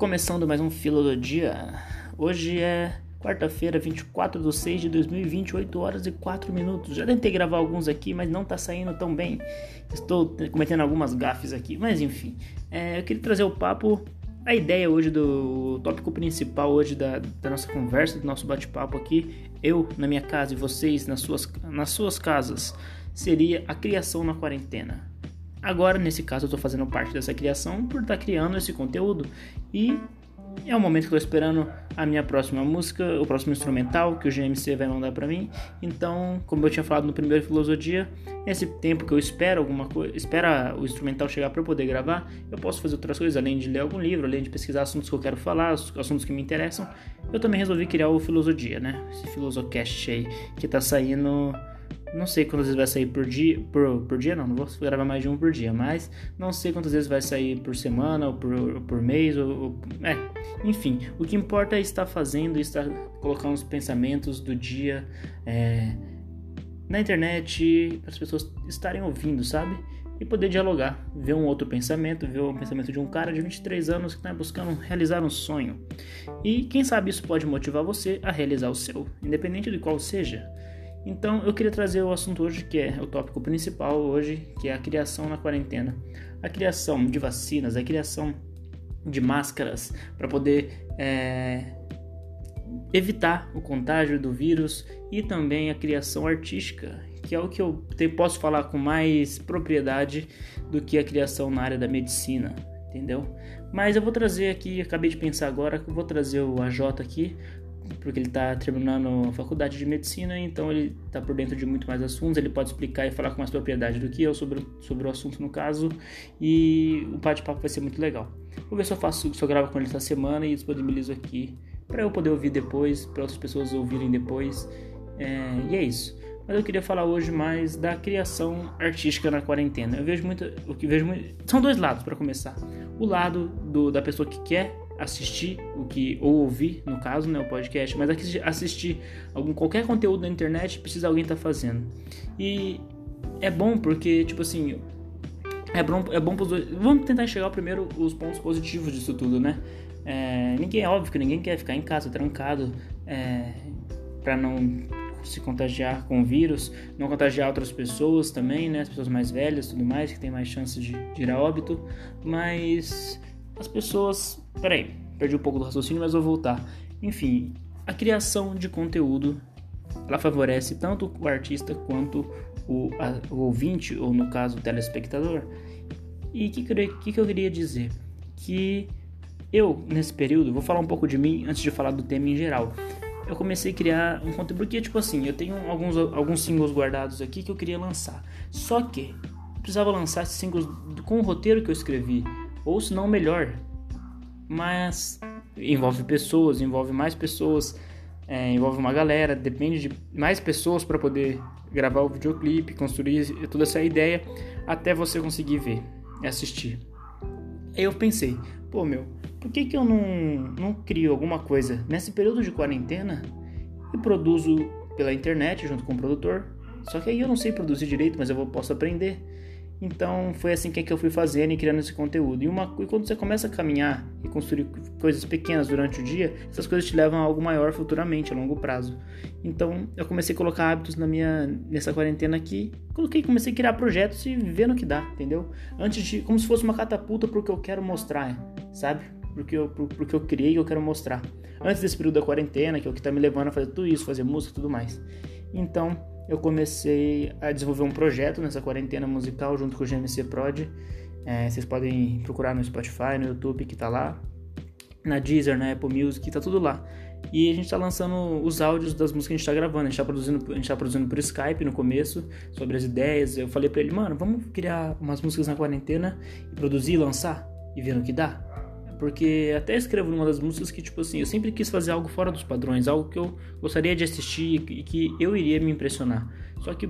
começando mais um Filo do Dia. Hoje é quarta-feira, 24 de 6 de 2020, 8 horas e 4 minutos. Já tentei gravar alguns aqui, mas não tá saindo tão bem. Estou cometendo algumas gafes aqui, mas enfim. É, eu queria trazer o papo, a ideia hoje do tópico principal hoje da, da nossa conversa, do nosso bate-papo aqui, eu na minha casa e vocês nas suas, nas suas casas, seria a criação na quarentena. Agora, nesse caso, eu estou fazendo parte dessa criação por estar tá criando esse conteúdo e é o momento que eu esperando a minha próxima música, o próximo instrumental que o GMC vai mandar para mim. Então, como eu tinha falado no primeiro Filosofia, esse tempo que eu espero alguma coisa, espera o instrumental chegar para eu poder gravar, eu posso fazer outras coisas, além de ler algum livro, além de pesquisar assuntos que eu quero falar, assuntos que me interessam. Eu também resolvi criar o Filosofia, né? Esse Filosocast aí que está saindo não sei quantas vezes vai sair por dia. Por, por dia não, não vou gravar mais de um por dia, mas não sei quantas vezes vai sair por semana ou por, por mês. Ou, ou, é, enfim, o que importa é estar fazendo, estar colocando os pensamentos do dia é, na internet para as pessoas estarem ouvindo, sabe? E poder dialogar, ver um outro pensamento, ver o pensamento de um cara de 23 anos que está buscando realizar um sonho. E quem sabe isso pode motivar você a realizar o seu, independente de qual seja. Então eu queria trazer o assunto hoje que é o tópico principal hoje, que é a criação na quarentena. A criação de vacinas, a criação de máscaras para poder é, evitar o contágio do vírus e também a criação artística, que é o que eu te, posso falar com mais propriedade do que a criação na área da medicina, entendeu? Mas eu vou trazer aqui, acabei de pensar agora, vou trazer o AJ aqui porque ele está terminando a faculdade de medicina, então ele está por dentro de muito mais assuntos, ele pode explicar e falar com mais propriedade do que eu sobre, sobre o assunto no caso, e o bate-papo vai ser muito legal. Vou ver se eu faço, se eu gravo com ele essa semana e disponibilizo aqui para eu poder ouvir depois, para outras pessoas ouvirem depois, é, e é isso. Mas eu queria falar hoje mais da criação artística na quarentena. Eu vejo muito, o que vejo muito, são dois lados para começar. O lado do, da pessoa que quer assistir o que ou ouvir, no caso, né, o podcast, mas assistir algum qualquer conteúdo na internet precisa alguém estar tá fazendo. E é bom porque tipo assim, é bom é bom pros dois. Vamos tentar enxergar primeiro os pontos positivos disso tudo, né? É, ninguém é óbvio que ninguém quer ficar em casa trancado é, para não se contagiar com o vírus, não contagiar outras pessoas também, né? As pessoas mais velhas, tudo mais, que tem mais chances de, de ir a óbito, mas as pessoas. Peraí, perdi um pouco do raciocínio, mas vou voltar. Enfim, a criação de conteúdo ela favorece tanto o artista quanto o, a, o ouvinte, ou no caso o telespectador. E o que, que, que eu queria dizer? Que eu, nesse período, vou falar um pouco de mim antes de falar do tema em geral. Eu comecei a criar um conteúdo, porque, tipo assim, eu tenho alguns, alguns singles guardados aqui que eu queria lançar. Só que precisava lançar esses singles com o roteiro que eu escrevi ou se não melhor. Mas envolve pessoas, envolve mais pessoas, é, envolve uma galera, depende de mais pessoas para poder gravar o videoclipe, construir toda essa ideia até você conseguir ver e assistir. Aí eu pensei, pô meu, por que, que eu não, não crio alguma coisa nesse período de quarentena e produzo pela internet junto com o produtor? Só que aí eu não sei produzir direito, mas eu posso aprender. Então foi assim que eu fui fazendo e criando esse conteúdo. E, uma, e quando você começa a caminhar e construir coisas pequenas durante o dia, essas coisas te levam a algo maior futuramente, a longo prazo. Então eu comecei a colocar hábitos na minha nessa quarentena aqui. Coloquei, comecei a criar projetos e ver no que dá, entendeu? Antes de como se fosse uma catapulta pro que eu quero mostrar, sabe? Porque eu, pro, pro que eu criei que eu quero mostrar. Antes desse período da quarentena, que é o que tá me levando a fazer tudo isso, fazer música e tudo mais. Então, eu comecei a desenvolver um projeto nessa quarentena musical junto com o GMC Prod. É, vocês podem procurar no Spotify, no YouTube, que tá lá. Na Deezer, na Apple Music, tá tudo lá. E a gente tá lançando os áudios das músicas que a gente tá gravando. A gente tá produzindo, a gente tá produzindo por Skype no começo, sobre as ideias. Eu falei para ele, mano, vamos criar umas músicas na quarentena e produzir e lançar e ver no que dá. Porque até escrevo numa das músicas que, tipo assim, eu sempre quis fazer algo fora dos padrões, algo que eu gostaria de assistir e que eu iria me impressionar. Só que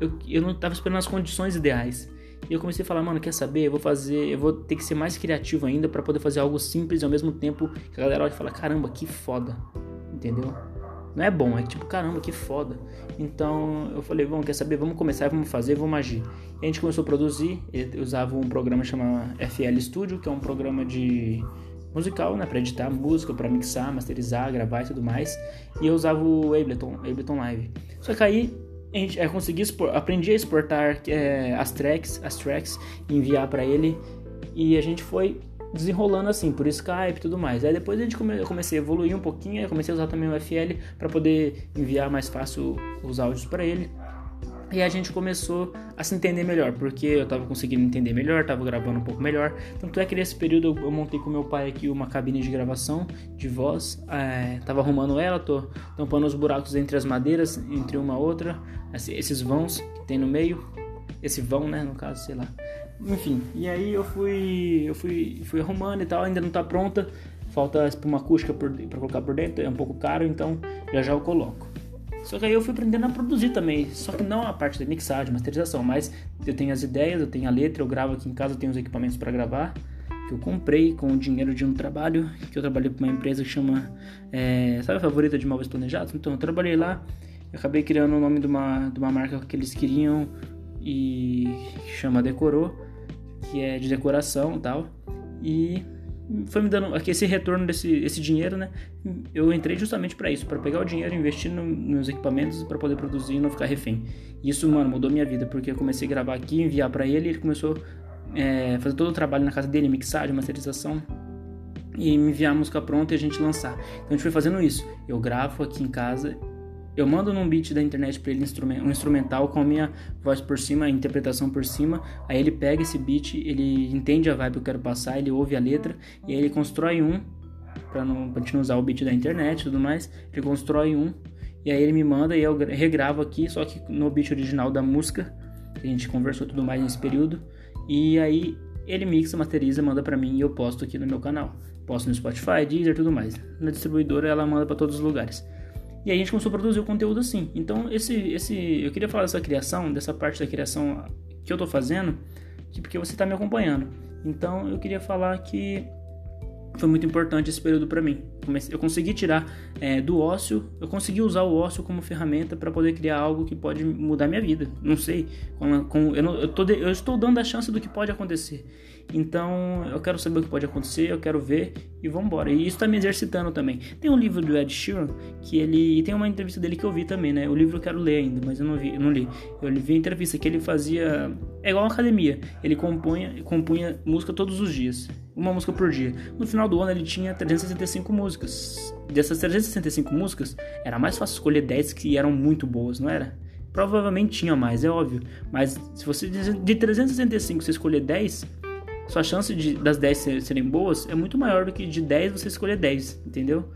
eu, eu não estava esperando as condições ideais. E eu comecei a falar, mano, quer saber? Eu vou fazer, eu vou ter que ser mais criativo ainda para poder fazer algo simples e ao mesmo tempo que a galera olha e fala, caramba, que foda. Entendeu? Não é bom, é tipo, caramba, que foda. Então eu falei, vamos, quer saber? Vamos começar, vamos fazer, vamos agir. E a gente começou a produzir, eu usava um programa chamado FL Studio, que é um programa de, musical, né, para editar música, para mixar, masterizar, gravar e tudo mais. E eu usava o Ableton, Ableton Live. Só que aí gente, eu consegui expor, aprendi a exportar é, as tracks, as tracks, enviar para ele e a gente foi desenrolando assim por Skype e tudo mais. Aí depois a gente come, eu comecei a evoluir um pouquinho, eu comecei a usar também o FL para poder enviar mais fácil os áudios para ele. E a gente começou a se entender melhor, porque eu tava conseguindo entender melhor, tava gravando um pouco melhor. Tanto é que nesse período eu, montei com meu pai aqui uma cabine de gravação de voz. É, tava arrumando ela, tô tampando os buracos entre as madeiras, entre uma outra, esses vãos que tem no meio. Esse vão, né, no caso, sei lá. Enfim, e aí eu fui, eu fui, fui arrumando e tal, ainda não tá pronta. Falta espuma acústica para colocar por dentro, é um pouco caro, então já já eu coloco. Só que aí eu fui aprendendo a produzir também, só que não a parte da mixagem, masterização, mas eu tenho as ideias, eu tenho a letra, eu gravo aqui em casa, eu tenho os equipamentos para gravar, que eu comprei com o dinheiro de um trabalho, que eu trabalhei para uma empresa que chama, é, sabe a favorita de móveis planejados? Então eu trabalhei lá, eu acabei criando o nome de uma, de uma marca que eles queriam e chama Decorou, que é de decoração e tal, e foi me dando aqui esse retorno desse esse dinheiro, né? Eu entrei justamente para isso, para pegar o dinheiro, investir no, nos equipamentos para poder produzir e não ficar refém. Isso, mano, mudou minha vida, porque eu comecei a gravar aqui, enviar para ele, e ele começou a é, fazer todo o trabalho na casa dele, mixagem, masterização e me enviar a música pronta e a gente lançar. Então a gente foi fazendo isso. Eu gravo aqui em casa eu mando num beat da internet para ele um instrumental com a minha voz por cima, a interpretação por cima. Aí ele pega esse beat, ele entende a vibe que eu quero passar, ele ouve a letra e aí ele constrói um para não pra gente não usar o beat da internet e tudo mais. Ele constrói um e aí ele me manda e eu regravo aqui, só que no beat original da música. A gente conversou tudo mais nesse período. E aí ele mixa, masteriza, manda para mim e eu posto aqui no meu canal. Posto no Spotify, Deezer, tudo mais. Na distribuidora ela manda para todos os lugares. E aí a gente começou a produzir o conteúdo assim. Então, esse, esse, eu queria falar dessa criação, dessa parte da criação que eu tô fazendo, porque você tá me acompanhando. Então, eu queria falar que foi muito importante esse período para mim. Eu consegui tirar é, do ócio, eu consegui usar o ócio como ferramenta para poder criar algo que pode mudar minha vida. Não sei, com, com, eu, não, eu, tô, eu estou dando a chance do que pode acontecer. Então eu quero saber o que pode acontecer, eu quero ver e vamos embora. E isso está me exercitando também. Tem um livro do Ed Sheeran que ele e tem uma entrevista dele que eu vi também, né? O livro eu quero ler ainda, mas eu não vi, eu não li. Eu vi a entrevista que ele fazia é igual uma academia. Ele compunha, compunha música todos os dias, uma música por dia. No final do ano ele tinha 365 músicas. Dessas 365 músicas, era mais fácil escolher 10 que eram muito boas, não era? Provavelmente tinha mais, é óbvio. Mas se você de 365 você escolher 10, sua chance de, das 10 serem boas é muito maior do que de 10 você escolher 10, entendeu?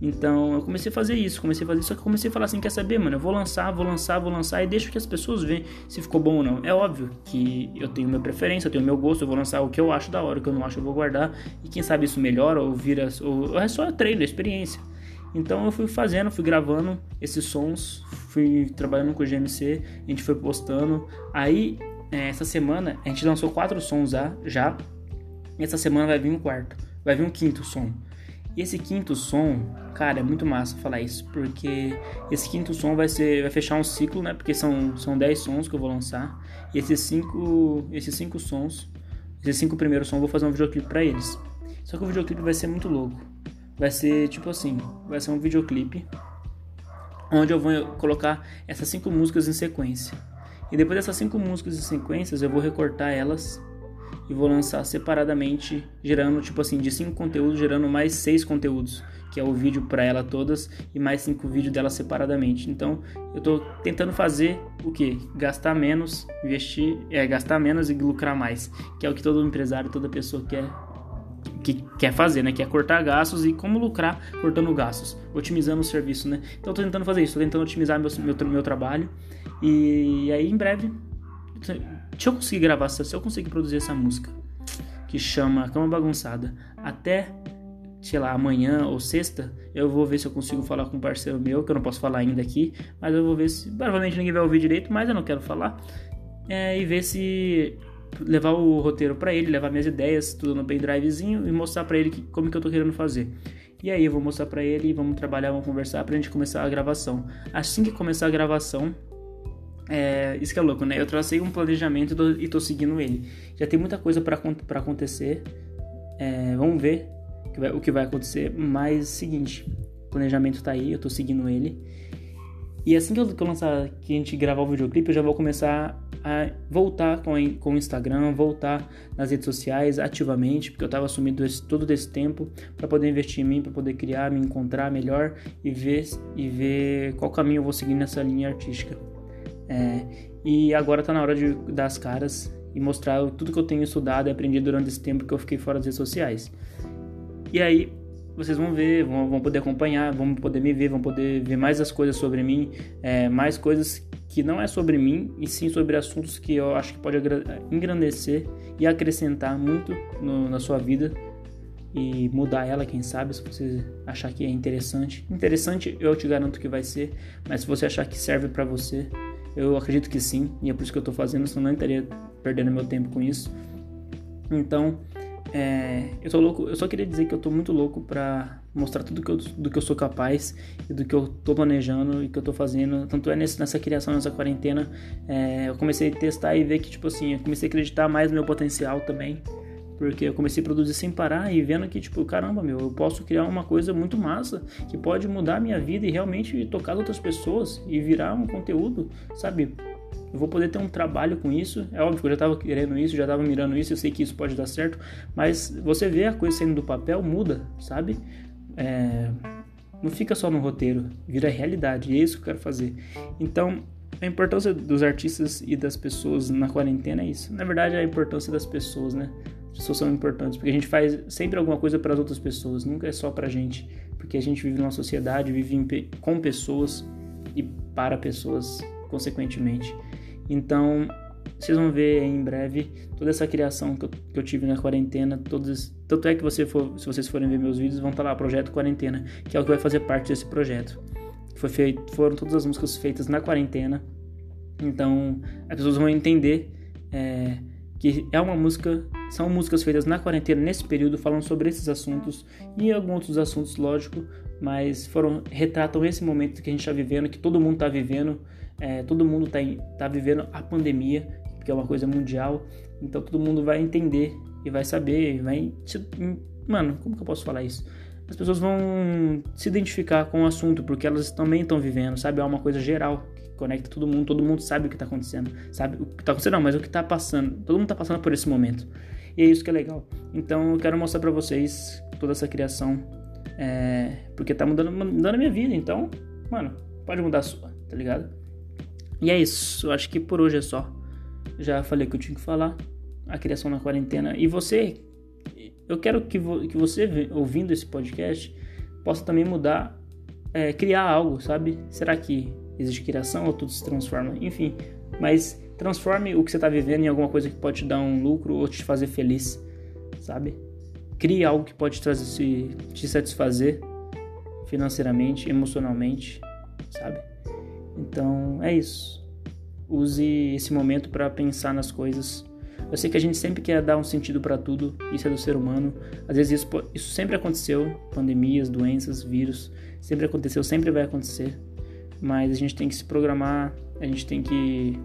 Então eu comecei a fazer isso, comecei a fazer isso, só que comecei a falar assim, quer saber, mano, eu vou lançar, vou lançar, vou lançar e deixo que as pessoas vejam se ficou bom ou não. É óbvio que eu tenho minha preferência, eu tenho meu gosto, eu vou lançar o que eu acho da hora, o que eu não acho eu vou guardar e quem sabe isso melhora ou vira, ou é só treino, é experiência. Então eu fui fazendo, fui gravando esses sons, fui trabalhando com o GMC, a gente foi postando. Aí essa semana a gente lançou quatro sons já, já. Essa semana vai vir um quarto, vai vir um quinto som. E esse quinto som, cara, é muito massa falar isso, porque esse quinto som vai ser vai fechar um ciclo, né? Porque são são 10 sons que eu vou lançar. E esses cinco esses cinco sons, esses cinco primeiros sons eu vou fazer um videoclipe para eles. Só que o videoclipe vai ser muito louco. Vai ser tipo assim, vai ser um videoclipe onde eu vou colocar essas cinco músicas em sequência. E depois dessas cinco músicas em sequências, eu vou recortar elas e vou lançar separadamente, gerando tipo assim, de cinco conteúdos, gerando mais seis conteúdos, que é o vídeo para ela todas e mais cinco vídeos dela separadamente. Então, eu tô tentando fazer o que? Gastar menos, investir, é gastar menos e lucrar mais, que é o que todo empresário, toda pessoa quer que quer fazer, né? Que é cortar gastos e como lucrar cortando gastos, otimizando o serviço, né? Então eu tô tentando fazer isso, tô tentando otimizar meu, meu, meu trabalho e aí em breve, se eu conseguir gravar, se eu conseguir produzir essa música que chama Cama Bagunçada até, sei lá, amanhã ou sexta, eu vou ver se eu consigo falar com um parceiro meu, que eu não posso falar ainda aqui, mas eu vou ver se, provavelmente ninguém vai ouvir direito, mas eu não quero falar, é, e ver se levar o roteiro para ele, levar minhas ideias, tudo no pendrivezinho e mostrar para ele que, como que eu tô querendo fazer. E aí eu vou mostrar para ele, vamos trabalhar, vamos conversar pra gente começar a gravação. Assim que começar a gravação, é, isso que é louco, né? Eu tracei um planejamento e tô, seguindo ele. Já tem muita coisa para acontecer. É, vamos ver o que vai acontecer, mas seguinte, o planejamento tá aí, eu tô seguindo ele. E assim que eu, que eu lançar, que a gente gravar o videoclipe, eu já vou começar a voltar com, com o Instagram, voltar nas redes sociais ativamente, porque eu estava sumido esse, todo esse tempo para poder investir em mim, para poder criar, me encontrar melhor e ver, e ver qual caminho eu vou seguir nessa linha artística. É, e agora está na hora de dar as caras e mostrar tudo que eu tenho estudado e aprendido durante esse tempo que eu fiquei fora das redes sociais. E aí, vocês vão ver, vão, vão poder acompanhar, vão poder me ver, vão poder ver mais as coisas sobre mim, é, mais coisas que não é sobre mim, e sim sobre assuntos que eu acho que pode engrandecer e acrescentar muito no, na sua vida e mudar ela, quem sabe, se você achar que é interessante. Interessante, eu te garanto que vai ser, mas se você achar que serve para você, eu acredito que sim, e é por isso que eu tô fazendo, senão não estaria perdendo meu tempo com isso. Então, é, eu tô louco, eu só queria dizer que eu tô muito louco pra mostrar tudo que eu, do que eu sou capaz e do que eu tô planejando e que eu tô fazendo. Tanto é nesse, nessa criação, nessa quarentena, é, eu comecei a testar e ver que, tipo assim, eu comecei a acreditar mais no meu potencial também. Porque eu comecei a produzir sem parar e vendo que, tipo, caramba, meu, eu posso criar uma coisa muito massa que pode mudar a minha vida e realmente tocar outras pessoas e virar um conteúdo, sabe? eu vou poder ter um trabalho com isso. É óbvio que eu já estava querendo isso, já estava mirando isso, eu sei que isso pode dar certo, mas você vê a coisa saindo do papel, muda, sabe? É, não fica só no roteiro, vira realidade, e é isso que eu quero fazer. Então, a importância dos artistas e das pessoas na quarentena é isso. Na verdade, é a importância das pessoas, né? As pessoas são importantes, porque a gente faz sempre alguma coisa para as outras pessoas, nunca é só pra gente, porque a gente vive numa sociedade, vive com pessoas e para pessoas, consequentemente. Então, vocês vão ver em breve toda essa criação que eu, que eu tive na quarentena. Todos, tanto é que você for, se vocês forem ver meus vídeos, vão estar lá, Projeto Quarentena, que é o que vai fazer parte desse projeto. Foi feito, foram todas as músicas feitas na quarentena. Então, as pessoas vão entender é, que é uma música, são músicas feitas na quarentena nesse período, falando sobre esses assuntos e alguns outros assuntos, lógico, mas foram retratam esse momento que a gente está vivendo, que todo mundo está vivendo é, todo mundo está tá vivendo a pandemia, que é uma coisa mundial, então todo mundo vai entender e vai saber, vai. Mano, como que eu posso falar isso? As pessoas vão se identificar com o assunto, porque elas também estão vivendo, sabe? É uma coisa geral conecta todo mundo, todo mundo sabe o que está acontecendo, sabe? O que está acontecendo, não, mas o que está passando. Todo mundo está passando por esse momento. E é isso que é legal. Então eu quero mostrar para vocês toda essa criação, é, porque tá mudando, mudando a minha vida. Então, mano, pode mudar a sua, tá ligado? E é isso, eu acho que por hoje é só. Já falei que eu tinha que falar. A criação na quarentena. E você, eu quero que, vo, que você, ouvindo esse podcast, possa também mudar, é, criar algo, sabe? Será que existe criação ou tudo se transforma? Enfim, mas transforme o que você está vivendo em alguma coisa que pode te dar um lucro ou te fazer feliz, sabe? Crie algo que pode trazer, te satisfazer financeiramente, emocionalmente, sabe? Então é isso. Use esse momento para pensar nas coisas. Eu sei que a gente sempre quer dar um sentido para tudo, isso é do ser humano. Às vezes isso, isso sempre aconteceu, pandemias, doenças, vírus, sempre aconteceu, sempre vai acontecer. Mas a gente tem que se programar, a gente tem que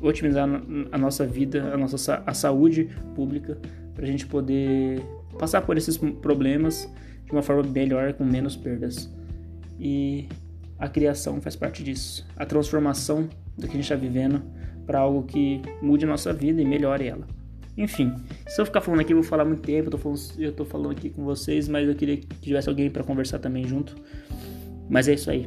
otimizar a nossa vida, a nossa a saúde pública, para a gente poder passar por esses problemas de uma forma melhor, com menos perdas. E a criação faz parte disso. A transformação do que a gente está vivendo para algo que mude a nossa vida e melhore ela. Enfim, se eu ficar falando aqui, eu vou falar muito tempo. Eu tô falando, eu tô falando aqui com vocês, mas eu queria que tivesse alguém para conversar também junto. Mas é isso aí.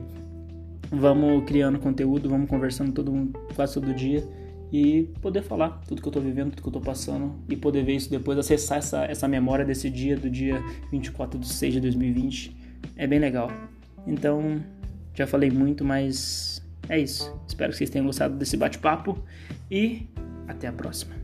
Vamos criando conteúdo, vamos conversando todo quase todo dia e poder falar tudo que eu tô vivendo, tudo que eu tô passando e poder ver isso depois, acessar essa, essa memória desse dia, do dia 24 de 6 de 2020. É bem legal. Então, já falei muito, mas é isso. Espero que vocês tenham gostado desse bate-papo e até a próxima.